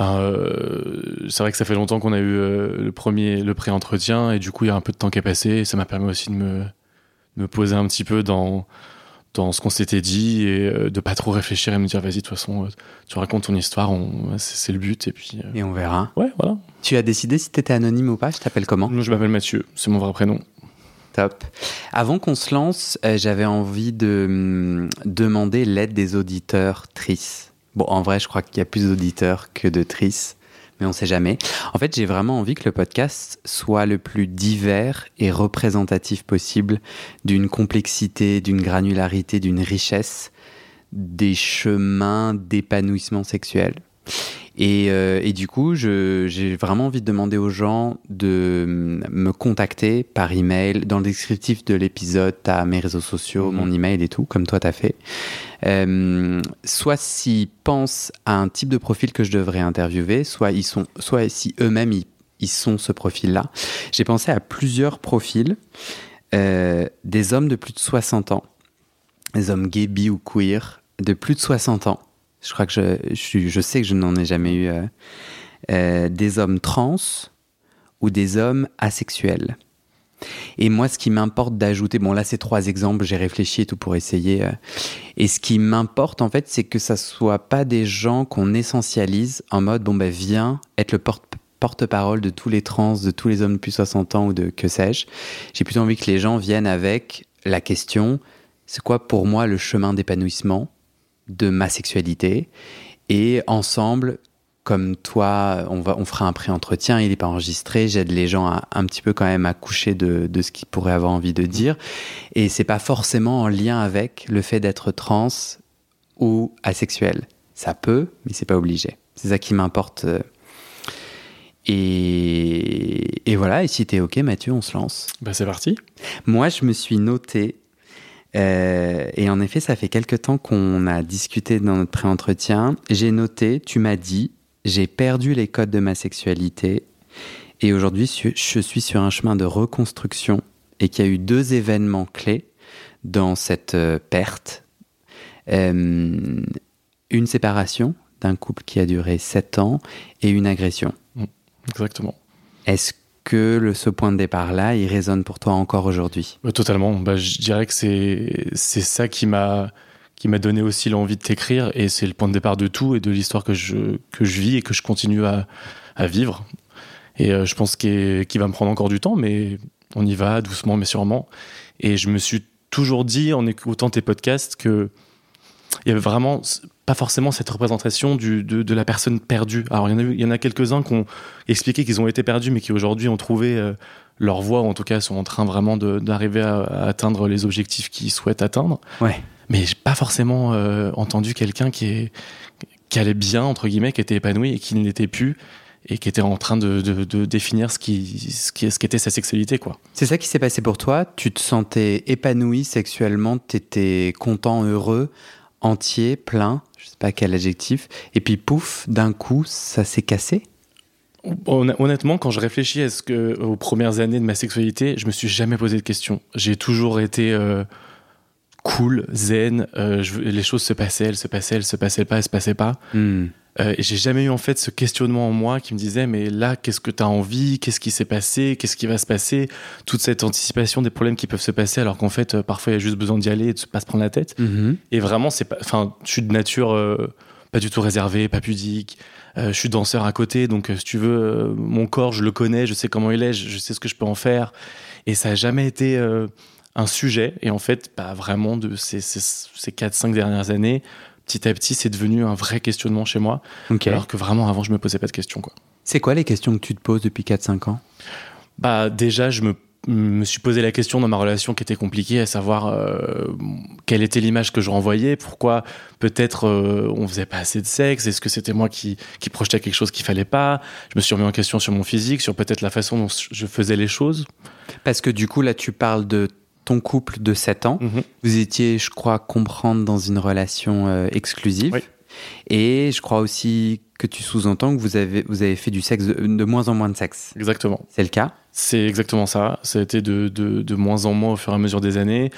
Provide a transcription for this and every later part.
Euh, c'est vrai que ça fait longtemps qu'on a eu euh, le premier, le pré-entretien, et du coup, il y a un peu de temps qui est passé, et ça m'a permis aussi de me, me poser un petit peu dans, dans ce qu'on s'était dit, et euh, de pas trop réfléchir et me dire, vas-y, de toute façon, tu racontes ton histoire, c'est le but, et puis. Et on verra. Ouais, voilà. Tu as décidé si tu étais anonyme ou pas? Je t'appelle comment? Je m'appelle Mathieu, c'est mon vrai prénom. Top. Avant qu'on se lance, j'avais envie de hum, demander l'aide des auditeurs tristes. Bon, en vrai, je crois qu'il y a plus d'auditeurs que de tristes, mais on sait jamais. En fait, j'ai vraiment envie que le podcast soit le plus divers et représentatif possible d'une complexité, d'une granularité, d'une richesse des chemins d'épanouissement sexuel. Euh, et, du coup, j'ai vraiment envie de demander aux gens de me contacter par email. Dans le descriptif de l'épisode, tu as mes réseaux sociaux, mhm. mon email et tout, comme toi tu as fait. Euh, soit s'ils pensent à un type de profil que je devrais interviewer, soit, ils sont, soit si eux-mêmes ils, sont ce profil-là. J'ai pensé à plusieurs profils. Euh, des hommes de plus de 60 ans, des hommes gay, bi ou queer, de plus de 60 ans, je crois que je, je, sais que je n'en ai jamais eu. Euh, euh, des hommes trans ou des hommes asexuels. Et moi, ce qui m'importe d'ajouter, bon là c'est trois exemples, j'ai réfléchi et tout pour essayer. Euh, et ce qui m'importe en fait, c'est que ça soit pas des gens qu'on essentialise en mode bon ben viens être le porte porte-parole de tous les trans, de tous les hommes depuis 60 ans ou de que sais-je. J'ai plutôt envie que les gens viennent avec la question c'est quoi pour moi le chemin d'épanouissement de ma sexualité. Et ensemble, comme toi, on, va, on fera un pré-entretien, il n'est pas enregistré, j'aide les gens à, un petit peu quand même à coucher de, de ce qu'ils pourraient avoir envie de dire. Et c'est pas forcément en lien avec le fait d'être trans ou asexuel. Ça peut, mais c'est pas obligé. C'est ça qui m'importe. Et, et, voilà, et si t'es OK, Mathieu, on se lance. Bah c'est parti. Moi, je me suis noté euh, et en effet, ça fait quelque temps qu'on a discuté dans notre pré-entretien. J'ai noté, tu m'as dit, j'ai perdu les codes de ma sexualité et aujourd'hui, je suis sur un chemin de reconstruction et qu'il y a eu deux événements clés dans cette euh, perte. Euh, une séparation d'un couple qui a duré sept ans et une agression. Mmh, exactement. Est-ce que le, ce point de départ-là, il résonne pour toi encore aujourd'hui Totalement. Bah, je dirais que c'est ça qui m'a qui m'a donné aussi l'envie de t'écrire et c'est le point de départ de tout et de l'histoire que je que je vis et que je continue à, à vivre. Et euh, je pense qu'il va me prendre encore du temps, mais on y va doucement mais sûrement. Et je me suis toujours dit en écoutant tes podcasts que il y avait vraiment pas forcément cette représentation du, de, de, la personne perdue. Alors il y en a, il y en a quelques-uns qui ont expliqué qu'ils ont été perdus, mais qui aujourd'hui ont trouvé euh, leur voie, ou en tout cas sont en train vraiment d'arriver à, à, atteindre les objectifs qu'ils souhaitent atteindre. Ouais. Mais j'ai pas forcément euh, entendu quelqu'un qui, est, qui allait bien, entre guillemets, qui était épanoui et qui ne l'était plus et qui était en train de, de, de définir ce qui, ce qui, ce qui était sa sexualité, quoi. C'est ça qui s'est passé pour toi Tu te sentais épanoui sexuellement, tu étais content, heureux, entier, plein pas quel adjectif, et puis pouf, d'un coup, ça s'est cassé? Honnêtement, quand je réfléchis à ce que, aux premières années de ma sexualité, je me suis jamais posé de questions. J'ai toujours été euh, cool, zen. Euh, les choses se passaient, elles se passaient, elles se passaient pas, elles se passaient pas. Hmm. Euh, j'ai jamais eu en fait ce questionnement en moi qui me disait mais là qu'est-ce que tu as envie, qu'est-ce qui s'est passé, qu'est-ce qui va se passer, toute cette anticipation des problèmes qui peuvent se passer alors qu'en fait euh, parfois il y a juste besoin d'y aller et de pas se prendre la tête. Mm-hmm. Et vraiment c'est pas, enfin je suis de nature euh, pas du tout réservé, pas pudique. je suis danseur à côté donc si tu veux mon corps je le connais, je sais comment il est, je, sais ce que je peux en faire et ça a jamais été un sujet et en fait bah, vraiment de ces, ces, ces 4-5 dernières années petit à petit, c'est devenu un vrai questionnement chez moi. Alors que vraiment, avant, je me posais pas de questions. Quoi. C'est quoi les questions que tu te poses depuis 4-5 ans? Bah déjà, je me me suis posé la question dans ma relation qui était compliquée, à savoir euh, quelle était l'image que je renvoyais, pourquoi peut-être euh, on faisait pas assez de sexe, est-ce que c'était moi qui, qui projetais quelque chose qu'il fallait pas? Je me suis remis en question sur mon physique, sur peut-être la façon dont je faisais les choses. Parce que du coup, là, tu parles de ton couple de 7 ans. Mhm. Vous étiez, je crois, comprendre dans une relation euh, exclusive. Oui. Et je crois aussi que tu sous-entends que vous avez, vous avez fait du sexe, de, de moins en moins de sexe. Exactement. C'est le cas? C'est exactement ça. Ça a été de, de, de moins en moins au fur et à mesure des années.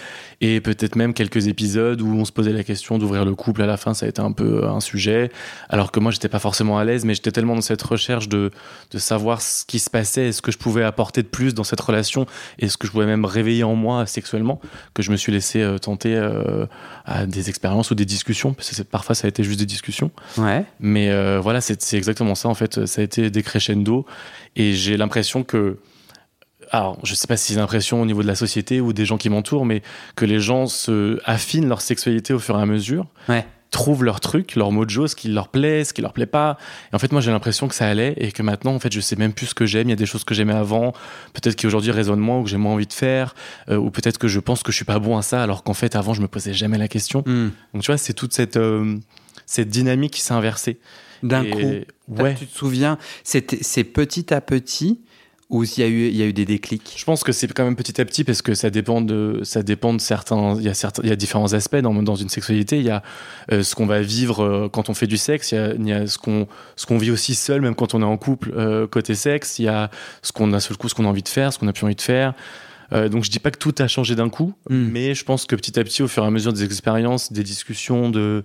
Et peut-être même quelques épisodes où on se posait la question d'ouvrir le couple à la fin, ça a été un peu un sujet. Alors que moi, j'étais pas forcément à l'aise, mais j'étais tellement dans cette recherche de, de savoir ce qui se passait et ce que je pouvais apporter de plus dans cette relation et ce que je pouvais même réveiller en moi sexuellement que je me suis laissé euh, tenter euh, à des expériences ou des discussions. Parce que parfois, ça a été juste des discussions. Ouais. Mais euh, voilà, c'est c'est exactement ça. En fait, ça a été des crescendo. Et j'ai l'impression que. Alors, je sais pas si c'est l'impression au niveau de la société ou des gens qui m'entourent, mais que les gens se affinent leur sexualité au fur et à mesure, Ouais. trouvent leur truc, leur mojo, ce qui leur plaît, ce qui leur plaît pas. Et en fait, moi, j'ai l'impression que ça allait et que maintenant, en fait, je sais même plus ce que j'aime. Il y a des choses que j'aimais avant, peut-être qui aujourd'hui résonnent moins ou que j'ai moins envie de faire, euh, ou peut-être que je pense que je suis pas bon à ça, alors qu'en fait, avant, je me posais jamais la question. Hmm. Donc, tu vois, c'est toute cette, euh, cette dynamique qui s'est inversée. D'un coup. ouais. Tu te souviens, c'est petit à petit où il y a eu, il y a eu des déclics? Je pense que c'est quand même petit à petit parce que ça dépend de, ça dépend de certains, il y a certains, il y a différents aspects dans, dans une sexualité. Il y a euh, ce qu'on va vivre euh, quand on fait du sexe, il y a, il y a ce qu'on, ce qu'on vit aussi seul, même quand on est en couple, euh, côté sexe. Il y a ce qu'on a le coup, ce qu'on a envie de faire, ce qu'on a plus envie de faire. Donc je dis pas que tout a changé d'un coup, Hmm. mais je pense que petit à petit, au fur et à mesure des expériences, des discussions, de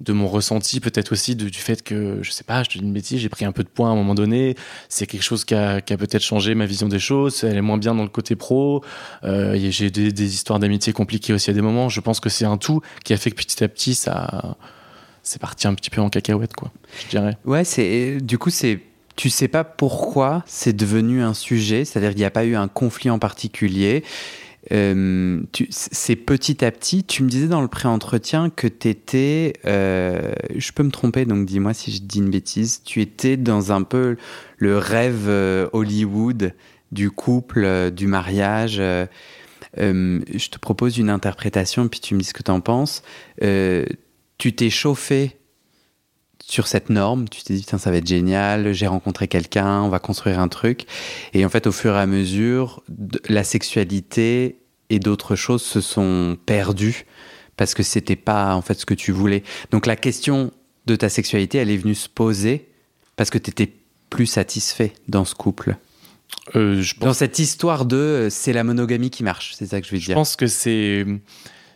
de mon ressenti, peut-être aussi du fait que, je sais pas, je te dis une bêtise, j'ai pris un peu de poids à un moment donné, c'est quelque chose qui a, peut-être changé ma vision des choses, elle est moins bien dans le côté pro, euh, j'ai des, des histoires d'amitié compliquées aussi à des moments, je pense que c'est un tout qui a fait que petit à petit, ça, c'est parti un petit peu en cacahuète, quoi, je dirais. Ouais, c'est du coup c'est tu sais pas pourquoi c'est devenu un sujet, c'est-à-dire qu'il n'y a pas eu un conflit en particulier. Euh, c'est petit à petit. Tu me disais dans le pré-entretien que tu étais, je peux me tromper, donc dis-moi si je dis une bêtise, tu étais dans un peu le rêve euh, Hollywood du couple, euh, du mariage. euh, euh, je te propose une interprétation, puis tu me dis ce que tu en penses. Euh, tu t'es chauffé sur cette norme, tu t'es dit, Putain, ça va être génial, j'ai rencontré quelqu'un, on va construire un truc. Et en fait, au fur et à mesure, la sexualité et d'autres choses se sont perdues parce que c'était pas en fait ce que tu voulais. Donc la question de ta sexualité, elle est venue se poser parce que tu étais plus satisfait dans ce couple. Euh, je pense Dans cette histoire de euh, c'est la monogamie qui marche, c'est ça que je veux Je dire. pense que c'est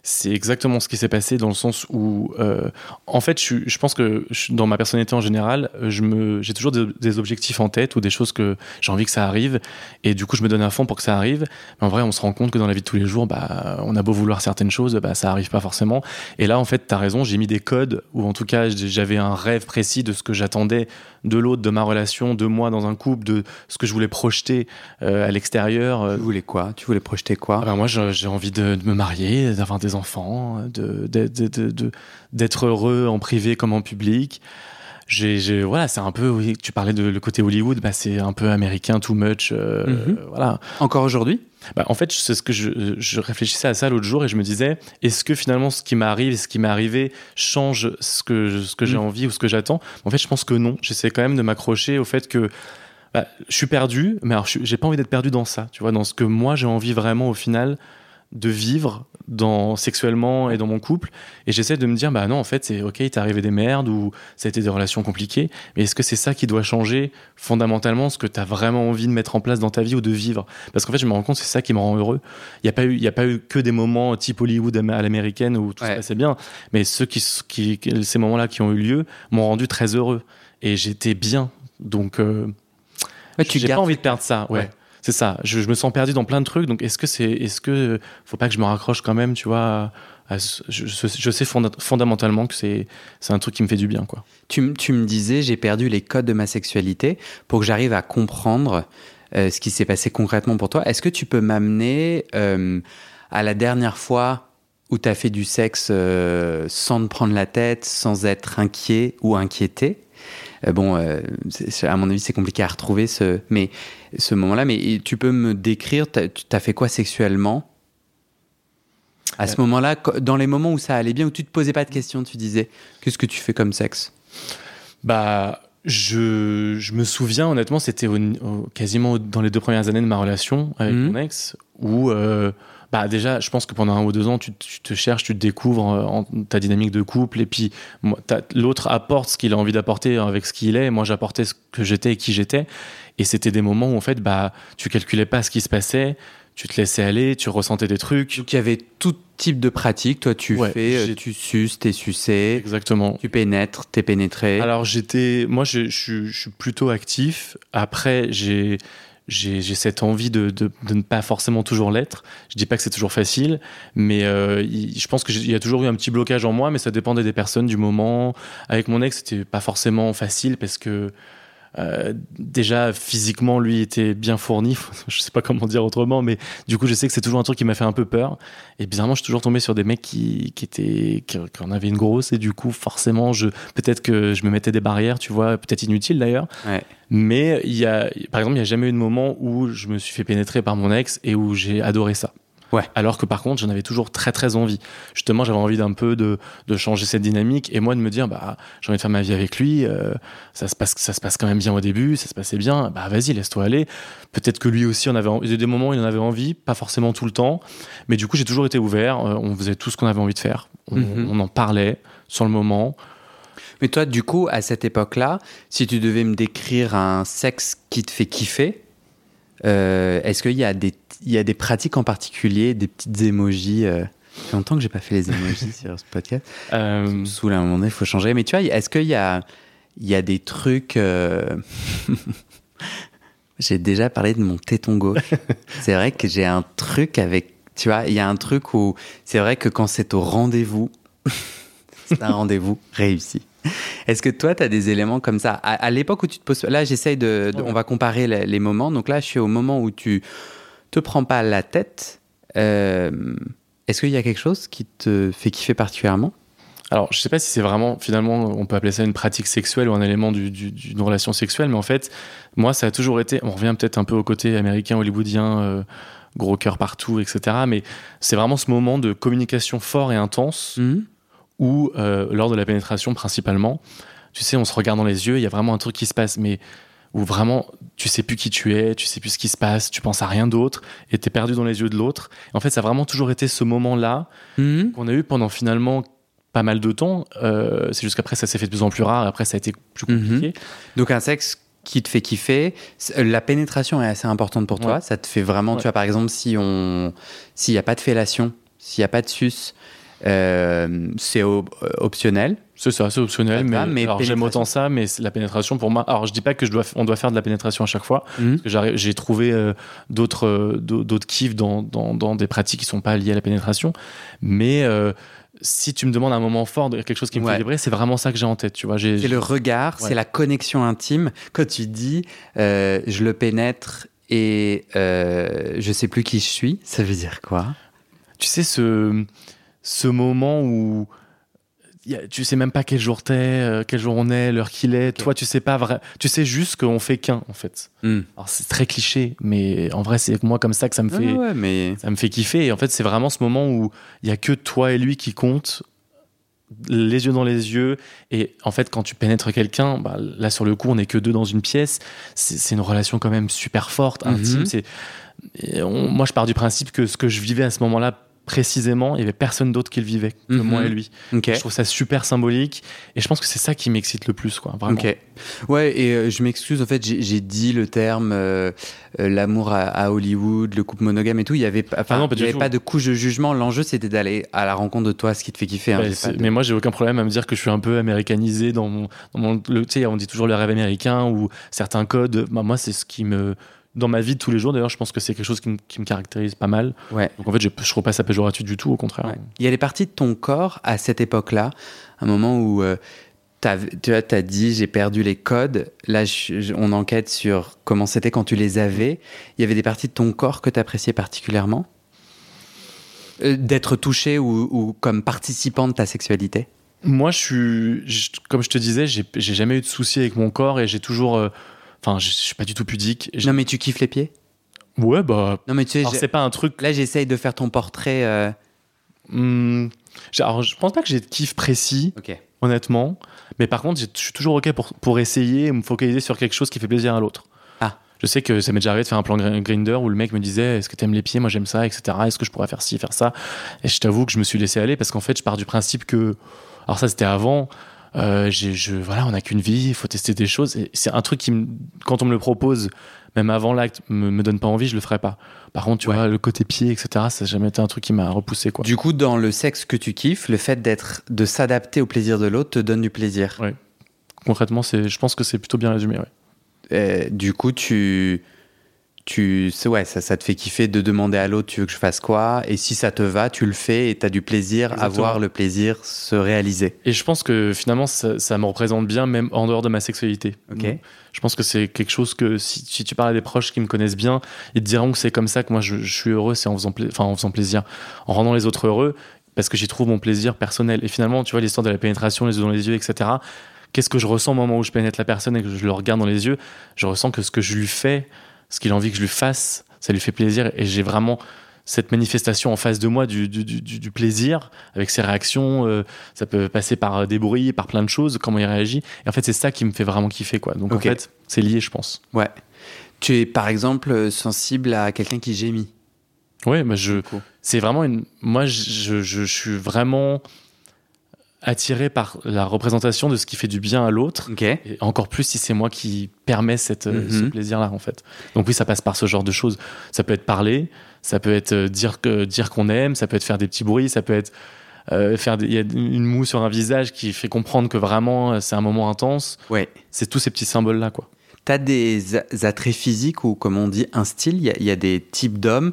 c'est exactement ce qui s'est passé dans le sens où, euh, en fait, je, je pense que dans ma personnalité en général, euh, je me, j'ai toujours des, objectifs en tête ou des choses que j'ai envie que ça arrive, et du coup, je me donne à fond pour que ça arrive. Mais en vrai, on se rend compte que dans la vie de tous les jours, bah, on a beau vouloir certaines choses, bah, ça arrive pas forcément. Et là, en fait, t'as raison, j'ai mis des codes, ou en tout cas, j'avais un rêve précis de ce que j'attendais de l'autre, de ma relation, de moi dans un couple, de ce que je voulais projeter euh, à l'extérieur. euh, Tu voulais quoi? Tu voulais projeter quoi? Ah ben moi, j'ai envie de, de me marier, d'avoir des enfants, de- de- d'être heureux en privé comme en public. J'ai, voilà, c'est un peu, oui, tu parlais de le côté Hollywood, bah c'est un peu américain, too much, euh, Mhm. voilà. Encore aujourd'hui? Bah, en fait, c'est ce que je, je réfléchissais à ça l'autre jour et je me disais, est-ce que finalement ce qui m'arrive ce qui m'est arrivé change ce que, ce que j'ai Mm. envie ou ce que j'attends? En fait, je pense que non. J'essaie quand même de m'accrocher au fait que bah, je suis perdu, mais alors j'ai pas envie d'être perdu dans ça, tu vois, dans ce que moi j'ai envie vraiment au final de vivre dans sexuellement et dans mon couple. Et j'essaie de me dire bah non en fait c'est ok il t'est arrivé des merdes ou ça a été des relations compliquées mais est-ce que c'est ça qui doit changer fondamentalement ce que tu as vraiment envie de mettre en place dans ta vie ou de vivre? Parce qu'en fait je me rends compte c'est ça qui me rend heureux. Il y a pas eu il y a pas eu que des moments type Hollywood à l'américaine où tout Ouais. se passait bien mais ceux qui, qui ces moments-là qui ont eu lieu m'ont rendu très heureux. Et j'étais bien. Donc euh, Ouais, tu j'ai pas envie de perdre ça ouais, Ouais. C'est ça. Je, me sens perdu dans plein de trucs donc est-ce que c'est est-ce que faut pas que je me raccroche quand même tu vois je, sais fonda- fondamentalement que c'est c'est un truc qui me fait du bien quoi. Tu, tu me disais, j'ai perdu les codes de ma sexualité. Pour que j'arrive à comprendre euh, ce qui s'est passé concrètement pour toi. Est-ce que tu peux m'amener euh, à la dernière fois où tu as fait du sexe euh, sans te prendre la tête, sans être inquiet ou inquiété? Euh, bon, euh, à mon avis, c'est compliqué à retrouver ce, mais, ce moment-là. Mais tu peux me décrire, tu t'as fait quoi sexuellement à ce moment-là, co- dans les moments où ça allait bien, où tu te posais pas de questions, tu disais qu'est-ce que tu fais comme sexe? Bah, je, je me souviens, honnêtement, c'était quasiment dans les deux premières années de ma relation avec Mhm. mon ex, où, euh, bah, déjà, je pense que pendant un ou deux ans, tu, tu te cherches, tu te découvres euh, en, ta dynamique de couple, et puis l'autre apporte ce qu'il a envie d'apporter avec ce qu'il est, moi j'apportais ce que j'étais et qui j'étais, et c'était des moments où, en fait, bah, tu calculais pas ce qui se passait, tu te laissais aller, tu ressentais des trucs. Donc il y avait tout type de pratique. Toi, tu Ouais, fais, euh, tu suces, t'es sucé, Exactement. tu pénètres, t'es pénétré. Alors j'étais, moi je, je- je suis plutôt actif. Après j'ai j'ai cette envie de, de, de ne pas forcément toujours l'être. Je dis pas que c'est toujours facile, mais euh, je pense qu'il y a toujours eu un petit blocage en moi, mais ça dépendait des personnes, du moment. Avec mon ex, c'était pas forcément facile parce que euh, déjà physiquement lui était bien fourni. je sais pas comment dire autrement, mais du coup je sais que c'est toujours un truc qui m'a fait un peu peur. Et bizarrement, je suis toujours tombé sur des mecs qui, qui étaient, qui, qui en avaient une grosse, et du coup, forcément, je, peut-être que je me mettais des barrières, tu vois, peut-être inutiles d'ailleurs. Ouais. Mais il y a, par exemple, il n'y a jamais eu de moment où je me suis fait pénétrer par mon ex et où j'ai adoré ça. Ouais. Alors que par contre, j'en avais toujours très très envie. Justement, j'avais envie d'un peu de, de changer cette dynamique et moi de me dire, bah, j'ai envie de faire ma vie avec lui. euh, ça se passe, ça se passe quand même bien au début, ça se passait bien. Bah, vas-y, laisse-toi aller. Peut-être que lui aussi, on avait, en- il y a des moments où il en avait envie, pas forcément tout le temps, mais du coup, j'ai toujours été ouvert. euh, on faisait tout ce qu'on avait envie de faire. On, Mhm. on en parlait sur le moment. Mais toi, du coup, à cette époque-là, si tu devais me décrire un sexe qui te fait kiffer, euh, est-ce qu'il y, a des- il y a des pratiques en particulier, des petites émojis euh, Ça fait longtemps que j'ai pas fait les émojis sur ce podcast. Euh, à un moment il faut changer. Mais tu vois, est-ce qu'il y a, il y a des trucs... euh, j'ai déjà parlé de mon téton gauche. c'est vrai que j'ai un truc avec... Tu vois, il y a un truc où... C'est vrai que quand c'est au rendez-vous, c'est un rendez-vous réussi. Est-ce que toi, tu as des éléments comme ça? À, à l'époque où tu te poses... Là, j'essaye de, de- Ouais. On va comparer les, les moments. Donc là, je suis au moment où tu te prends pas la tête. Euh, Est-ce qu'il y a quelque chose qui te fait kiffer particulièrement? Alors, je sais pas si c'est vraiment, finalement, on peut appeler ça une pratique sexuelle ou un élément du- du- d'une relation sexuelle, mais en fait, moi, ça a toujours été, on revient peut-être un peu au côté américain, hollywoodien, euh, gros cœur partout, etc. Mais c'est vraiment ce moment de communication fort et intense Mhm. Où, euh, lors de la pénétration principalement, tu sais, on se regarde dans les yeux, il y a vraiment un truc qui se passe, mais où vraiment, tu sais plus qui tu es, tu sais plus ce qui se passe, tu penses à rien d'autre, et t'es perdu dans les yeux de l'autre. En fait, ça a vraiment toujours été ce moment-là Mhm. qu'on a eu pendant finalement pas mal de temps. Euh, c'est juste qu'après, ça s'est fait de plus en plus rare. Après, ça a été plus compliqué. Donc un sexe qui te fait kiffer, c'est- la pénétration est assez importante pour toi. Ouais. Ça te fait vraiment, Ouais. tu vois, par exemple, si on, s'il n'y a pas de fellation, s'il n'y a pas de suce, euh, c'est op- euh, optionnel. C'est ça, c'est optionnel. Mais, mais j'aime autant ça, mais la pénétration pour moi. Alors, je dis pas que je dois, on doit faire de la pénétration à chaque fois. Mhm. J'ai trouvé euh, d'autres, euh, d'au- d'autres kiffs dans, dans, dans des pratiques qui sont pas liées à la pénétration. Mais si tu me demandes un moment fort, quelque chose qui me Ouais. fait vibrer, c'est vraiment ça que j'ai en tête. Tu vois, C'est le regard, Ouais. c'est la connexion intime. Quand tu dis, je le pénètre et je sais plus qui je suis, ça veut dire quoi? Tu sais, ce, ce moment où a- tu sais même pas quel jour t'es, euh, quel jour on est, l'heure qu'il est. Toi, tu sais pas vrai. Tu sais juste qu'on fait qu'un, en fait. Hmm. Alors, c'est très cliché, mais en vrai, c'est moi comme ça que ça me fait, ouais, mais ça me fait kiffer. Et en fait, c'est vraiment ce moment où il y a que toi et lui qui comptent, les yeux dans les yeux. Et en fait, quand tu pénètres quelqu'un, bah, là, sur le coup, on est que deux dans une pièce. C'est une relation quand même super forte, Mhm. intime. C'est et on- moi, je pars du principe que ce que je vivais à ce moment-là, précisément, il y avait personne d'autre qui le vivait que Mhm. moi et lui. Je trouve ça super symbolique et je pense que c'est ça qui m'excite le plus, quoi. Vraiment. Ouais, et euh, je m'excuse, en fait, j'ai dit le terme euh, euh, l'amour à, à Hollywood, le couple monogame et tout. Il n'y avait, pas, enfin, Ah non, pas il y avait pas de couche de jugement. L'enjeu, c'était d'aller à la rencontre de toi, ce qui te fait kiffer. hein. De- Mais moi, j'ai aucun problème à me dire que je suis un peu américanisé dans mon. Dans mon le, on dit toujours le rêve américain ou certains codes. Bah, moi, c'est ce qui me. Dans ma vie de tous les jours, d'ailleurs, je pense que c'est quelque chose qui me, qui me caractérise pas mal. Ouais. Donc en fait, je, je trouve pas ça péjoratif du tout, au contraire. Ouais. Il y a des parties de ton corps à cette époque-là, un moment où euh, tu as dit j'ai perdu les codes. Là, je- on enquête sur comment c'était quand tu les avais. Il y avait des parties de ton corps que tu appréciais particulièrement? Euh, D'être touché ou, ou comme participant de ta sexualité? Moi, je suis, je- comme je te disais, j'ai jamais eu de soucis avec mon corps et j'ai toujours, euh, enfin, je je suis pas du tout pudique. Non, mais tu kiffes les pieds? Ouais, bah, Non, mais tu sais, c'est pas un truc. là, j'essaye de faire ton portrait. euh, Hmm, alors, je pense pas que j'ai de kiff précis, Ok. honnêtement. Mais par contre, je suis toujours ok pour, pour essayer et me focaliser sur quelque chose qui fait plaisir à l'autre. Ah. Je sais que ça m'est déjà arrivé de faire un plan gr- Grinder où le mec me disait Est-ce que t'aimes les pieds? Moi j'aime ça, etc. Est-ce que je pourrais faire ci, faire ça? Et je t'avoue que je me suis laissé aller parce qu'en fait, je pars du principe que. Alors, ça, c'était avant. Euh, je, voilà, on n'a qu'une vie, il faut tester des choses. Et c'est un truc qui, me- quand on me le propose, même avant l'acte, me, me donne pas envie, je le ferai pas. Par contre, tu Ouais. vois, le côté pied, etc., ça n'a jamais été un truc qui m'a repoussé, quoi. Du coup, dans le sexe que tu kiffes, le fait d'être, de s'adapter au plaisir de l'autre te donne du plaisir. Concrètement, c'est, je pense que c'est plutôt bien résumé, ouais. Euh, du coup, tu, tu, ouais, ça, ça te fait kiffer de demander à l'autre, tu veux que je fasse quoi? Et si ça te va, tu le fais et tu as du plaisir à voir le plaisir se réaliser. Et je pense que finalement, ça, ça me représente bien, même en dehors de ma sexualité. Donc, Je pense que c'est quelque chose que si, si tu parles à des proches qui me connaissent bien, ils te diront que c'est comme ça que moi je, je suis heureux, c'est en faisant, enfin, en faisant plaisir, en rendant les autres heureux, parce que j'y trouve mon plaisir personnel. Et finalement, tu vois, l'histoire de la pénétration, les yeux dans les yeux, etc. Qu'est-ce que je ressens au moment où je pénètre la personne et que je le regarde dans les yeux? Je ressens que ce que je lui fais, ce qu'il a envie que je lui fasse, ça lui fait plaisir. Et j'ai vraiment cette manifestation en face de moi du, du, du- du plaisir, avec ses réactions. euh, ça peut passer par des bruits, par plein de choses, comment il réagit. Et en fait, c'est ça qui me fait vraiment kiffer. Quoi. Donc en fait, c'est lié, je pense. Ouais. Tu es par exemple euh, sensible à quelqu'un qui gémit. Ouais, bah je, c'est vraiment une. Moi, je, je, je suis vraiment attiré par la représentation de ce qui fait du bien à l'autre. Et encore plus si c'est moi qui permets cette, euh, Mhm. ce plaisir-là, en fait. Donc oui, ça passe par ce genre de choses. Ça peut être parler, ça peut être euh, dire que dire qu'on aime, ça peut être faire des petits bruits, ça peut être euh, faire des- y a une moue sur un visage qui fait comprendre que vraiment euh, c'est un moment intense. Ouais. C'est tous ces petits symboles-là, quoi. T'as des attraits physiques ou, comme on dit, un style? Il y a- il y, a des types d'hommes.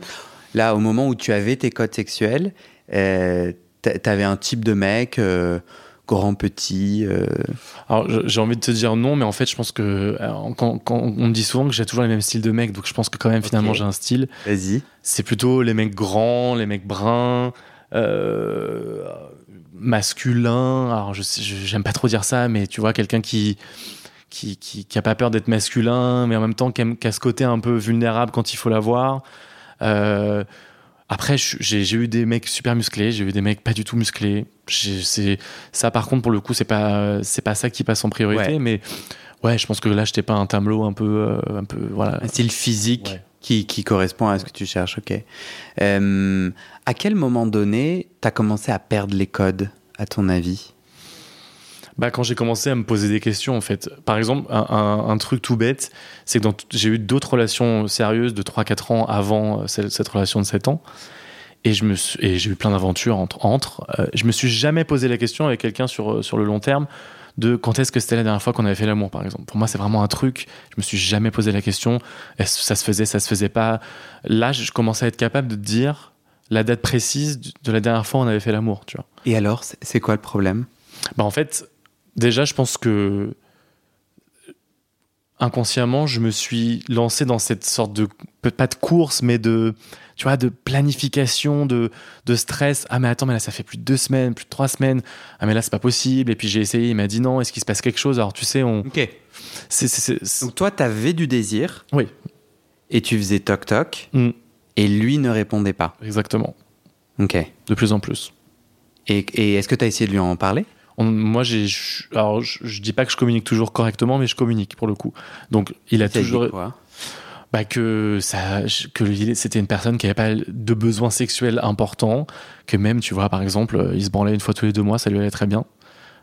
Là, au moment où tu avais tes codes sexuels, euh, t'avais un type de mec, euh, grand, petit. euh, Alors j'ai envie de te dire non, mais en fait je pense que euh, quand, quand on me dit souvent que j'ai toujours les mêmes styles de mecs, donc je pense que quand même finalement j'ai un style. Vas-y. C'est plutôt les mecs grands, les mecs bruns, euh, masculins. Alors je j'aime pas trop dire ça, mais tu vois quelqu'un qui qui, qui qui a pas peur d'être masculin, mais en même temps qui, aime- qui a ce côté un peu vulnérable quand il faut l'avoir. Euh, après, j'ai eu des mecs super musclés, j'ai eu des mecs pas du tout musclés. Ça, par contre, pour le coup, c'est pas c'est pas ça qui passe en priorité, Ouais. mais ouais, je pense que là, j'étais pas un tableau un peu euh, un peu voilà. Un style physique Ouais. qui, qui correspond à ce que tu cherches. Ok. Euh, à quel moment donné, t'as commencé à perdre les codes, à ton avis? Bah, quand j'ai commencé à me poser des questions, en fait. Par exemple, un, un- un truc tout bête, c'est que j'ai eu d'autres relations sérieuses de 3-4 ans avant euh, cette, cette relation de 7 ans. Et, j'ai eu plein d'aventures entre. entre. Euh, je me suis jamais posé la question avec quelqu'un sur, euh, sur le long terme de quand est-ce que c'était la dernière fois qu'on avait fait l'amour, par exemple. Pour moi, c'est vraiment un truc. Je me suis jamais posé la question. Est-ce que ça se faisait, ça se faisait pas? Là, je commençais à être capable de dire la date précise de la dernière fois où on avait fait l'amour, tu vois. Et alors, c'est- c'est quoi le problème? Bah en fait, déjà, je pense que inconsciemment, je me suis lancé dans cette sorte de pas de course, mais de tu vois de planification, de de stress. Ah mais attends, mais là ça fait plus de deux semaines, plus de trois semaines. Ah mais là c'est pas possible. Et puis j'ai essayé, il m'a dit non. Est-ce qu'il se passe quelque chose? Alors tu sais, on Ok. Donc toi, t'avais du désir. Oui. Et tu faisais toc toc. Mm. Et lui ne répondait pas. exactement Ok. de plus en plus. Et, et est-ce que tu as essayé de lui en parler? On- moi j'ai je- alors je, je dis pas que je communique toujours correctement, mais je communique pour le coup. Donc il a dit toujours quoi? Bah que ça que c'était une personne qui avait pas de besoins sexuels importants que même tu vois par exemple euh, il se branlait une fois tous les deux mois ça lui allait très bien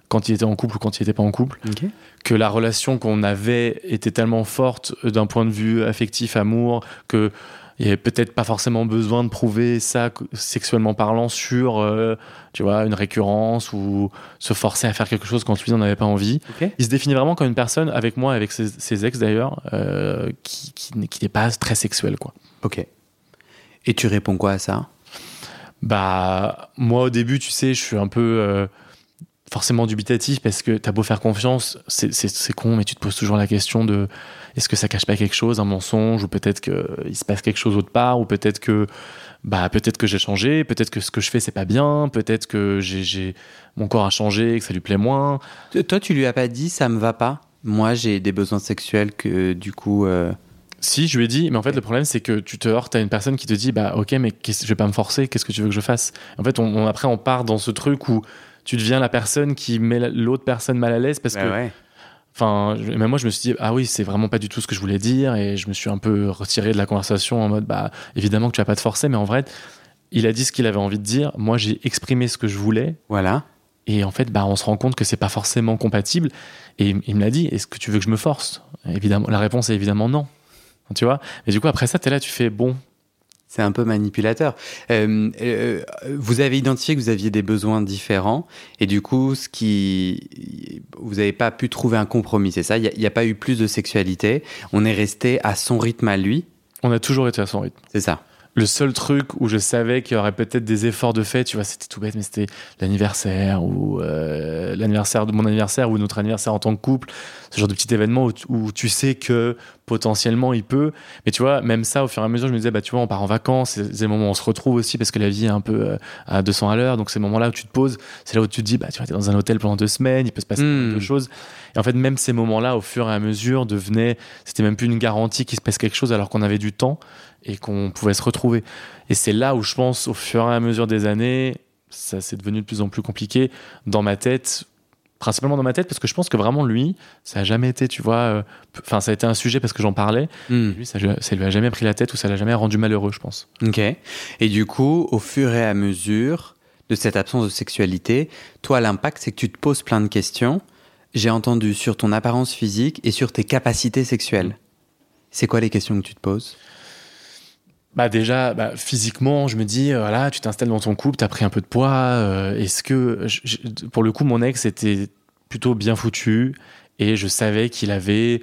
quand il était en couple ou quand il était pas en couple. Que la relation qu'on avait était tellement forte euh, d'un point de vue affectif amour que il y avait peut-être pas forcément besoin de prouver ça sexuellement parlant sur euh, tu vois une récurrence ou se forcer à faire quelque chose quand lui n'en avait pas envie il se définit vraiment comme une personne, avec moi, avec ses, ses ex d'ailleurs, euh, qui, qui n'est pas très sexuelle, quoi. Ok. Et tu réponds quoi à ça? Bah, moi au début, tu sais, je suis un peu euh, forcément dubitatif parce que t'as beau faire confiance, c'est- con, mais tu te poses toujours la question de est-ce que ça cache pas quelque chose, un mensonge, ou peut-être qu'il se passe quelque chose autre part, ou peut-être que bah peut-être que j'ai changé, peut-être que ce que je fais c'est pas bien, peut-être que j'ai mon corps a changé, que ça lui plaît moins. Toi, tu lui as pas dit ça me va pas Moi, j'ai des besoins sexuels que du coup. Euh, si, je lui ai dit, mais en fait, le problème, c'est que tu te heurtes à une personne qui te dit, bah, ok, mais je vais pas me forcer, qu'est-ce que tu veux que je fasse? En fait, on, après, on part dans ce truc où tu deviens la personne qui met l'autre personne mal à l'aise parce bah que. Enfin, même moi, je me suis dit, ah oui, c'est vraiment pas du tout ce que je voulais dire, et je me suis un peu retiré de la conversation en mode, bah, évidemment que tu vas pas te forcer, mais en vrai, il a dit ce qu'il avait envie de dire. Moi, j'ai exprimé ce que je voulais. Voilà. Et en fait, bah, on se rend compte que c'est pas forcément compatible. Et il me l'a dit, est-ce que tu veux que je me force? Évidemment, la réponse est évidemment non. Tu vois? Mais du coup, après ça, tu es là, tu fais bon. C'est un peu manipulateur. Euh, euh, vous avez identifié que vous aviez des besoins différents et du coup, ce qui, vous n'avez pas pu trouver un compromis, c'est ça? Il n'y a, pas eu plus de sexualité. On est resté à son rythme à lui? On a toujours été à son rythme. C'est ça. Le seul truc où je savais qu'il y aurait peut-être des efforts de fait, tu vois, c'était tout bête, mais c'était l'anniversaire ou euh, l'anniversaire de mon anniversaire ou notre anniversaire en tant que couple, ce genre de petit événement où, tu sais que potentiellement il peut. Mais tu vois, même ça, au fur et à mesure, je me disais, bah tu vois, on part en vacances, c'est le moment où on se retrouve aussi parce que la vie est un peu euh, à 200 à l'heure, donc c'est le moment là où tu te poses, c'est là où tu te dis, bah tu vas être dans un hôtel pendant deux semaines, il peut se passer mmh. de choses. Et en fait, même ces moments-là, au fur et à mesure, devenaient, c'était même plus une garantie qu'il se passe quelque chose alors qu'on avait du temps et qu'on pouvait se retrouver. Et c'est là où je pense, au fur et à mesure des années, ça s'est devenu de plus en plus compliqué dans ma tête, principalement dans ma tête, parce que je pense que vraiment lui, ça a jamais été, tu vois, euh, enfin ça a été un sujet parce que j'en parlais. Hmm. Lui, ça, ça, lui a jamais pris la tête ou ça l'a jamais rendu malheureux, je pense. Ok. Et du coup, au fur et à mesure de cette absence de sexualité, toi, l'impact, c'est que tu te poses plein de questions. J'ai entendu sur ton apparence physique et sur tes capacités sexuelles. C'est quoi les questions que tu te poses? Bah déjà, bah, physiquement, je me dis, euh, voilà, tu t'installes dans ton couple, tu as pris un peu de poids. Euh, est-ce que, pour le coup, mon ex était plutôt bien foutu et je savais qu'il avait,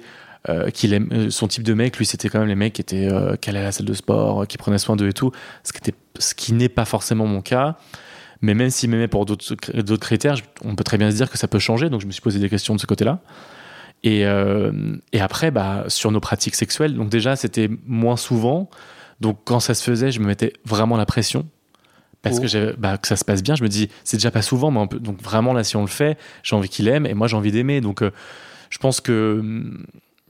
euh, qu'il aime son type de mec. Lui, c'était quand même les mecs qui étaient, qui allaient à la salle de sport, qui prenaient soin d'eux et tout. Ce qui, était, ce qui n'est pas forcément mon cas. Mais même s'il m'aimait pour d'autres critères, on peut très bien se dire que ça peut changer. Donc je me suis posé des questions de ce côté-là. Et, et après, bah, sur nos pratiques sexuelles, donc déjà, c'était moins souvent. Donc quand ça se faisait, je me mettais vraiment la pression. Parce que, oh. bah, que ça se passe bien, je me dis, c'est déjà pas souvent, mais donc vraiment là, si on le fait, j'ai envie qu'il aime et moi j'ai envie d'aimer. Donc euh, je pense que hum,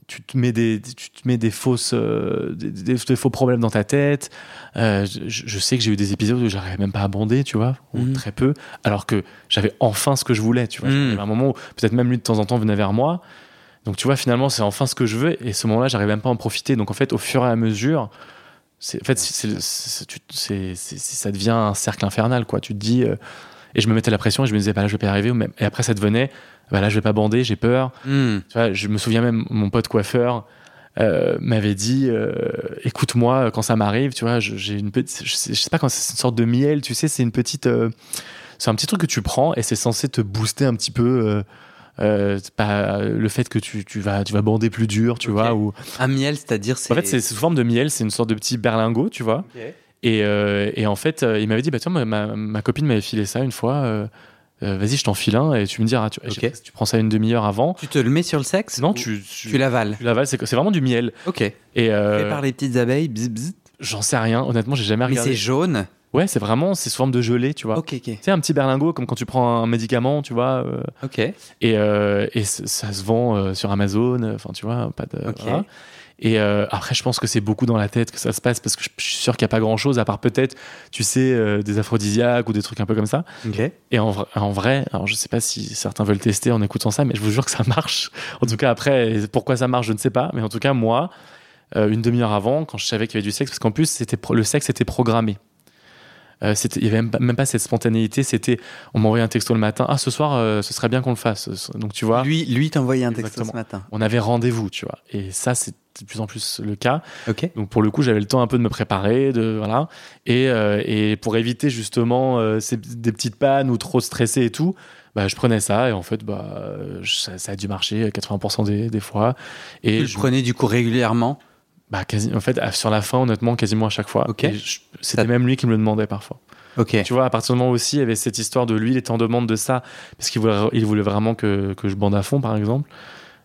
tu te mets des, tu te mets des fausses, euh, des, faux problèmes dans ta tête. Euh, je, sais que j'ai eu des épisodes où j'arrivais même pas à bander, tu vois, ou mmh. très peu, alors que j'avais enfin ce que je voulais, tu vois. Mmh. Il y un moment où peut-être même lui de temps en temps venait vers moi. Donc tu vois, finalement, c'est enfin ce que je veux et ce moment-là, j'arrive même pas à en profiter. Donc en fait, au fur et à mesure, en fait, ça devient un cercle infernal, quoi. Tu te dis. Euh, et je me mettais la pression et je me disais, bah là, je vais pas y arriver. Et après, ça devenait, bah là, je vais pas bander, j'ai peur. Hmm. Tu vois, je me souviens même, mon pote coiffeur euh, m'avait dit, euh, écoute-moi, quand ça m'arrive, tu vois, j'ai une petite. Je sais, pas quand c'est une sorte de miel, tu sais, c'est une petite. c'est un petit truc que tu prends et c'est censé te booster un petit peu euh, pas le fait que tu, tu, vas tu vas bander plus dur tu vois ou un miel c'est-à-dire c'est en fait c'est sous forme de miel c'est une sorte de petit berlingot tu vois. Et, euh, et, en fait euh, il m'avait dit bah tiens ma, ma copine m'avait filé ça une fois vas-y je t'en file un et tu me diras tu, tu prends ça une demi-heure avant. Tu te le mets sur le sexe non tu, tu, l'avales tu l'avales c'est vraiment du miel. Ok. Et fait par les petites abeilles j'en sais rien honnêtement j'ai jamais regardé. mais c'est jaune Ouais, c'est vraiment, c'est sous forme de gelée, tu vois. Ok, ok. C'est un petit berlingot, comme quand tu prends un médicament, tu vois. Euh. ok. Et, euh, et ça se vend euh, sur Amazon, enfin, tu vois, pas de. Et après, je pense que c'est beaucoup dans la tête que ça se passe parce que je, suis sûr qu'il n'y a pas grand chose à part peut-être, tu sais, des aphrodisiaques ou des trucs un peu comme ça. Ok. Et en, en, vrai, alors je sais pas si certains veulent tester en écoutant ça, mais je vous jure que ça marche. En tout cas, après, pourquoi ça marche, je ne sais pas. Mais en tout cas, moi, une demi-heure avant, quand je savais qu'il y avait du sexe, parce qu'en plus, c'était le sexe était programmé. Euh, il n'y avait même pas, cette spontanéité. C'était, on m'envoyait un texto le matin. Ah, ce soir, euh, ce serait bien qu'on le fasse. Donc, tu vois. Lui, lui t'envoyait un texto ce matin. On avait rendez-vous, tu vois. Et ça, c'est de plus en plus le cas. Donc, pour le coup, j'avais le temps un peu de me préparer, de voilà. Et, euh, et pour éviter justement ces, des petites pannes ou trop stressé et tout. Bah, je prenais ça et en fait bah ça, a dû marcher 80% des, des, fois et je prenais du coup régulièrement bah, quasi, en fait, sur la fin, honnêtement, quasiment à chaque fois. C'était même lui qui me le demandait parfois. Tu vois, à partir du moment aussi, il y avait cette histoire de lui, il était en demande de ça, parce qu'il voulait, il voulait vraiment que, que je bande à fond, par exemple.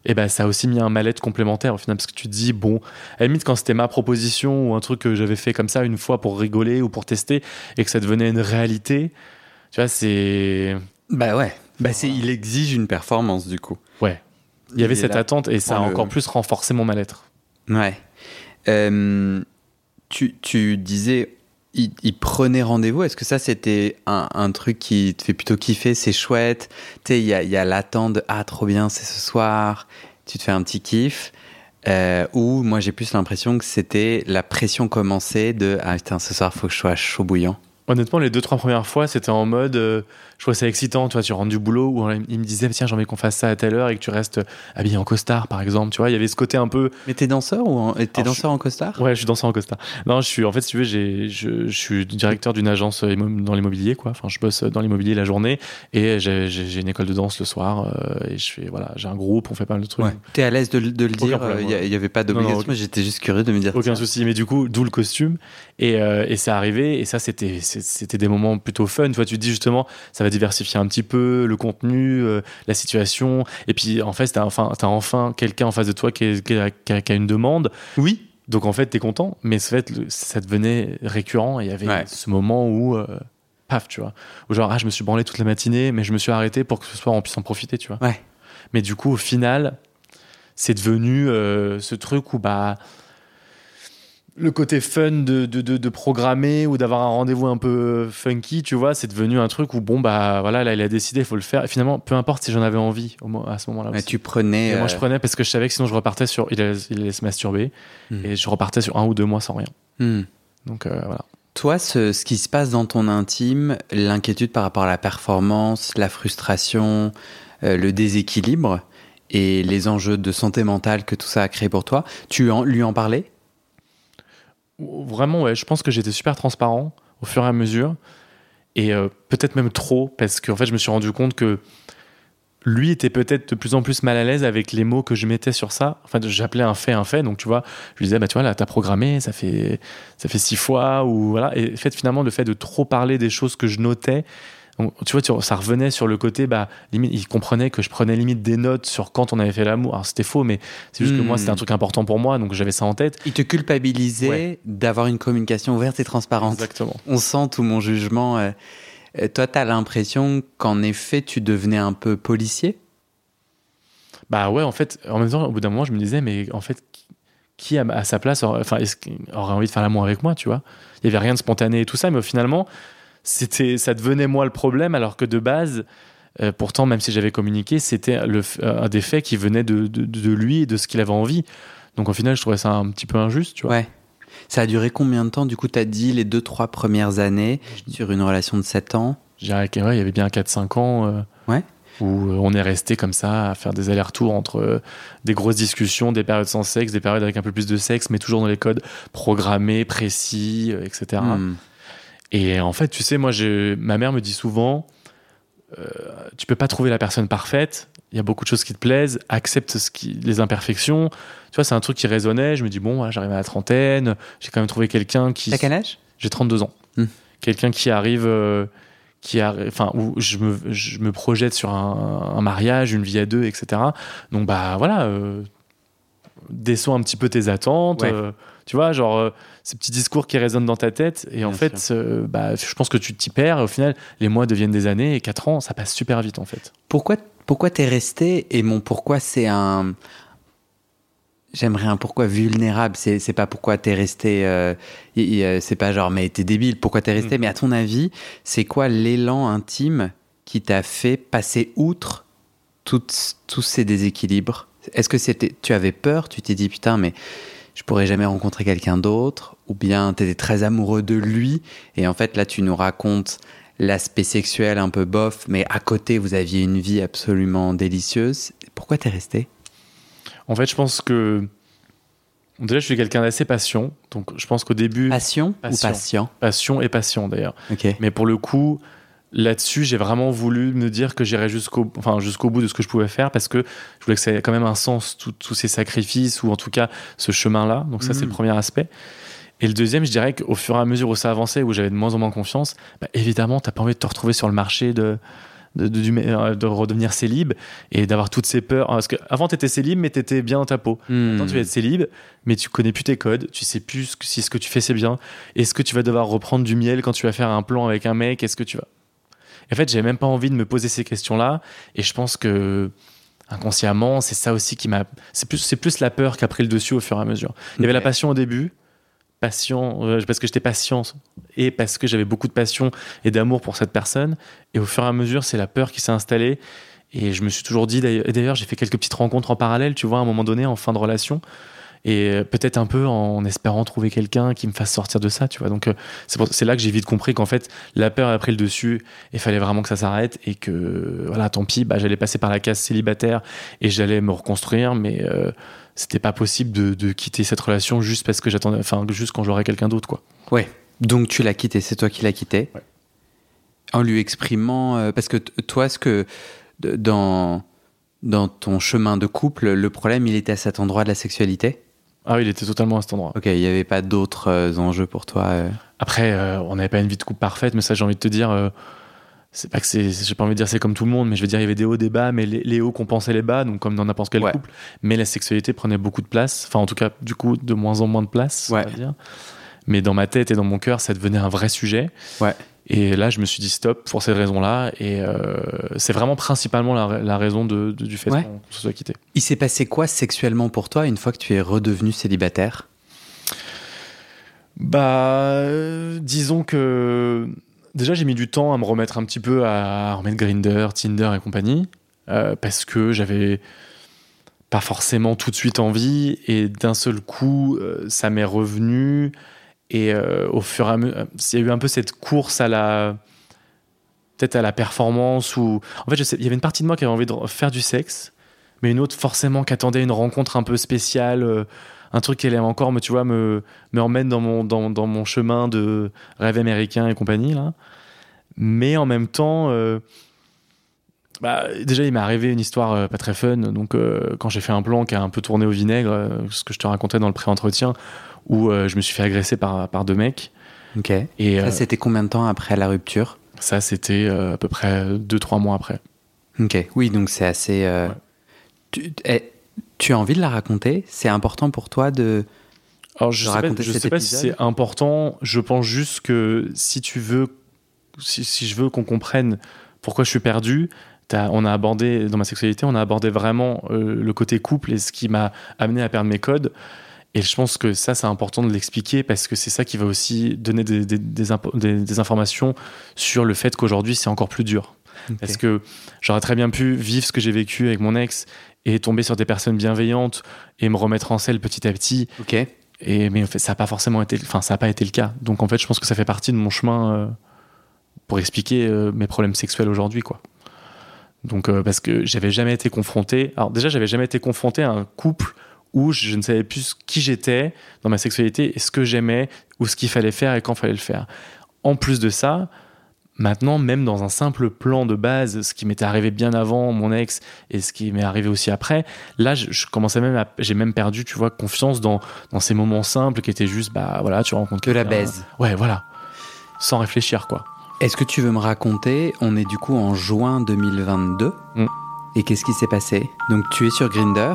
et ben ça a aussi mis un mal-être complémentaire au final parce que tu te dis bon à la limite quand c'était ma proposition ou un truc que j'avais fait comme ça une fois pour rigoler ou pour tester et que ça devenait une réalité tu vois c'est bah ouais. Bah c'est il exige une performance du coup. Ouais. Il y avait cette attente et ça a encore plus renforcé mon mal-être. Ouais euh, tu, tu disais il, prenait rendez-vous. Est-ce que ça, c'était un, truc qui te fait plutôt kiffer? C'est chouette. Tu sais, il y a, a l'attente de Ah, trop bien, c'est ce soir. Tu te fais un petit kiff. Euh, ou moi, j'ai plus l'impression que c'était la pression commencée de Ah, putain, ce soir, faut que je sois chaud bouillant. Honnêtement, les deux, trois premières fois, c'était en mode, euh, je trouvais ça excitant, tu vois, tu rentres du boulot où il me disait, tiens, j'ai envie qu'on fasse ça à telle heure et que tu restes habillé en costard, par exemple, tu vois, il y avait ce côté un peu. Mais t'es danseur ou en... t'es danseur en costard? Ouais, je suis danseur en costard. Non, je suis, en fait, si tu veux, j'ai, je, je, suis directeur d'une agence dans l'immobilier, quoi. Enfin, je bosse dans l'immobilier la journée et j'ai, une école de danse le soir euh, et je fais, voilà, j'ai un groupe, on fait pas mal de trucs. Ouais. T'es à l'aise de, de, le dire, il n'y avait pas d'obligation, j'étais juste curieux de me dire. Aucun souci, mais du coup, d'où le costume et, euh, et c'est arrivé et ça, c'était, c'était des moments plutôt fun. Tu te dis justement, ça va diversifier un petit peu le contenu, euh, la situation. Et puis, en fait, t'as enfin, as enfin quelqu'un en face de toi qui, qui, a, une demande. Oui. Donc, en fait, t'es content. Mais fait, ça devenait récurrent. Et il y avait ce moment où, euh, paf, tu vois. Où genre, ah, je me suis branlé toute la matinée, mais je me suis arrêté pour que ce soir, on puisse en profiter, tu vois. Ouais. Mais du coup, au final, c'est devenu euh, ce truc où, bah, le côté fun de, de, de, programmer ou d'avoir un rendez-vous un peu funky, tu vois, c'est devenu un truc où, bon, bah voilà, là, il a décidé, il faut le faire. Et finalement, peu importe si j'en avais envie à ce moment-là. Mais tu prenais. Moi, je euh, prenais parce que je savais que sinon, je repartais sur. Il allait, se masturber. Hmm. Et je repartais sur un ou deux mois sans rien. Hmm. Donc, euh, voilà. Toi, ce, ce, qui se passe dans ton intime, l'inquiétude par rapport à la performance, la frustration, euh, le déséquilibre et les enjeux de santé mentale que tout ça a créé pour toi, tu en, lui en parlais? Vraiment, ouais, je pense que j'étais super transparent au fur et à mesure. Et euh, peut-être même trop, parce qu'en fait, je me suis rendu compte que lui était peut-être de plus en plus mal à l'aise avec les mots que je mettais sur ça. Enfin, j'appelais un fait un fait. Donc, tu vois, je lui disais, bah, tu vois, là, t'as programmé, ça fait, ça fait six fois, ou voilà. Et fait, finalement, le fait de trop parler des choses que je notais, tu vois, ça revenait sur le côté, bah, limite, il comprenait que je prenais limite des notes sur quand on avait fait l'amour. Alors c'était faux, mais c'est juste que moi, c'était un hmm. truc important pour moi, donc j'avais ça en tête. Il te culpabilisait d'avoir une communication ouverte et transparente. Exactement. On sent tout mon jugement. Euh, euh, toi, tu as l'impression qu'en effet, tu devenais un peu policier? Bah ouais, en fait, en même temps, au bout d'un moment, je me disais, mais en fait, qui à sa place aurait, enfin, aurait envie de faire l'amour avec moi, tu vois? Il y avait rien de spontané et tout ça, mais finalement, c'était, ça devenait moi le problème, alors que de base, euh, pourtant, même si j'avais communiqué, c'était le, un des faits qui venait de, de, lui et de ce qu'il avait envie. Donc au final, je trouvais ça un petit peu injuste, tu vois. Ouais. Ça a duré combien de temps Du coup, tu as dit les deux, trois premières années sur une relation de 7 ans? Je dirais qu'il ouais, y avait bien 4-5 ans. Euh, ouais. Où euh, on est resté comme ça à faire des allers-retours entre des grosses discussions, des périodes sans sexe, des périodes avec un peu plus de sexe, mais toujours dans les codes programmés, précis, etc. Et en fait, tu sais, moi, je, ma mère me dit souvent, euh, tu peux pas trouver la personne parfaite. Il y a beaucoup de choses qui te plaisent. Accepte ce qui, les imperfections. Tu vois, c'est un truc qui résonnait. Je me dis bon, j'arrive à la trentaine. J'ai quand même trouvé quelqu'un qui. T'as quel âge? J'ai 32 ans. Hmm. Quelqu'un qui arrive, euh, qui a, enfin, où je me, je me projette sur un, mariage, une vie à deux, etc. Donc bah voilà, euh, descends un petit peu tes attentes. Euh, tu vois, genre euh, ces petits discours qui résonnent dans ta tête. Et en fait, euh, bah, je pense que tu t'y perds. Et au final, les mois deviennent des années et 4 ans, ça passe super vite en fait. Pourquoi, pourquoi t'es resté Et mon pourquoi, c'est un. J'aimerais un pourquoi vulnérable. C'est, c'est pas pourquoi t'es resté. Euh, c'est pas genre, mais t'es débile, pourquoi t'es resté. Mm. Mais à ton avis, c'est quoi l'élan intime qui t'a fait passer outre tous ces déséquilibres? Est-ce que c'était, tu avais peur? Tu t'es dit, putain, mais je pourrais jamais rencontrer quelqu'un d'autre, ou bien tu étais très amoureux de lui, et en fait là tu nous racontes l'aspect sexuel un peu bof, mais à côté vous aviez une vie absolument délicieuse. Pourquoi t'es resté? En fait, je pense que déjà je suis quelqu'un d'assez patient, donc je pense qu'au début passion, ou patient. Passion et passion d'ailleurs. Mais pour le coup, là-dessus, j'ai vraiment voulu me dire que j'irais jusqu'au enfin, jusqu'au bout de ce que je pouvais faire parce que je voulais que ça ait quand même un sens, tous ces sacrifices ou en tout cas ce chemin-là. Donc, ça, c'est le mm. premier aspect. Et le deuxième, je dirais qu'au fur et à mesure où ça avançait, où j'avais de moins en moins confiance, bah, évidemment, tu n'as pas envie de te retrouver sur le marché de, de, euh, de redevenir célib et d'avoir toutes ces peurs. Parce qu'avant, tu étais célib, mais tu étais bien dans ta peau. Hmm. Maintenant, tu vas être célib, mais tu connais plus tes codes, tu sais plus si ce que tu fais c'est bien. Est-ce que tu vas devoir reprendre du miel quand tu vas faire un plan avec un mec? Est-ce que tu vas. En fait, j'ai même pas envie de me poser ces questions-là. Et je pense que inconsciemment, c'est ça aussi qui m'a. C'est plus, c'est plus la peur qui a pris le dessus au fur et à mesure. Il y avait la passion au début, passion euh, parce que j'étais patient et parce que j'avais beaucoup de passion et d'amour pour cette personne. Et au fur et à mesure, c'est la peur qui s'est installée. Et je me suis toujours dit, d'ailleurs, j'ai fait quelques petites rencontres en parallèle, tu vois, à un moment donné, en fin de relation. Et peut-être un peu en espérant trouver quelqu'un qui me fasse sortir de ça, tu vois. Donc, euh, c'est là que j'ai vite compris qu'en fait, la peur a pris le dessus et fallait vraiment que ça s'arrête. Et que, voilà, tant pis, bah, j'allais passer par la case célibataire et j'allais me reconstruire, mais euh, c'était pas possible de, de quitter cette relation juste parce que j'attendais, enfin, juste quand j'aurais quelqu'un d'autre, quoi. Ouais. Donc tu l'as quitté, c'est toi qui l'as quitté. Ouais. En lui exprimant, euh, parce que toi, ce que dans dans ton chemin de couple, le problème, il était à cet endroit de la sexualité? Ah oui, il était totalement à cet endroit. Ok, il n'y avait pas d'autres euh, enjeux pour toi. euh. Après, euh, on n'avait pas une vie de couple parfaite, mais ça, j'ai envie de te dire, c'est pas que c'est, j'ai pas envie de dire c'est comme tout le monde, mais je veux dire, il y avait des hauts, des bas, mais les, les hauts compensaient les bas, donc comme dans n'importe quel Ouais. couple. Mais la sexualité prenait beaucoup de place, enfin, en tout cas, du coup, de moins en moins de place, Ouais. on va dire. Mais dans ma tête et dans mon cœur, ça devenait un vrai sujet. Ouais. Et là, je me suis dit stop pour ces raisons-là. Et euh, c'est vraiment principalement la, la raison de, de- du fait Ouais. qu'on se soit quitté. Il s'est passé quoi sexuellement pour toi une fois que tu es redevenu célibataire? Bah, disons que déjà j'ai mis du temps à me remettre un petit peu à remettre Grinder, Tinder et compagnie, euh, parce que j'avais pas forcément tout de suite envie et d'un seul coup euh, ça m'est revenu et euh, au fur et à mesure, il y a eu un peu cette course à la peut-être à la performance ou en fait il y avait une partie de moi qui avait envie de faire du sexe, mais une autre forcément qui attendait une rencontre un peu spéciale. euh, un truc qui allait encore me tu vois me me remettre dans mon, dans, mon chemin de rêve américain et compagnie. Mais en même temps, euh, bah, déjà, il m'est arrivé une histoire pas très fun. Donc, quand j'ai fait un plan qui a un peu tourné au vinaigre, ce que je te racontais dans le pré-entretien, où euh, je me suis fait agresser par, par deux mecs. Ok. Et euh, Ça, c'était combien de temps après la rupture? ça, c'était euh, à peu près 2-3 mois après. Ok. Oui, donc c'est assez. euh, Ouais. tu, eh, tu as envie de la raconter? C'est important pour toi de. Alors, je De sais pas, raconter je cet sais pas si épisode? c'est important. Je pense juste que si tu veux, si, si je veux qu'on comprenne pourquoi je suis perdu, on a abordé, dans ma sexualité, on a abordé vraiment euh, le côté couple et ce qui m'a amené à perdre mes codes. Et je pense que ça, c'est important de l'expliquer parce que c'est ça qui va aussi donner des, des- des impo- des- des informations sur le fait qu'aujourd'hui, c'est encore plus dur. Parce que j'aurais très bien pu vivre ce que j'ai vécu avec mon ex et tomber sur des personnes bienveillantes et me remettre en selle petit à petit Ok. et, mais en fait, ça n'a pas forcément été, enfin, ça n'a pas été le cas. Donc en fait, je pense que ça fait partie de mon chemin euh, pour expliquer euh, mes problèmes sexuels aujourd'hui, quoi. Donc euh, parce que j'avais jamais été confronté. Alors déjà, j'avais jamais été confronté à un couple où je ne savais plus qui j'étais dans ma sexualité et ce que j'aimais ou ce qu'il fallait faire et quand fallait le faire. En plus de ça, maintenant, même dans un simple plan de base, ce qui m'était arrivé bien avant mon ex et ce qui m'est arrivé aussi après, là, je, je commençais même j'ai même perdu, tu vois, confiance dans, dans ces moments simples qui étaient juste, bah voilà, tu rencontres De la baise. Ouais, voilà. Sans réfléchir, quoi. Est-ce que tu veux me raconter On est du coup en juin 2022. Mm. Et qu'est-ce qui s'est passé? Donc tu es sur Grinder.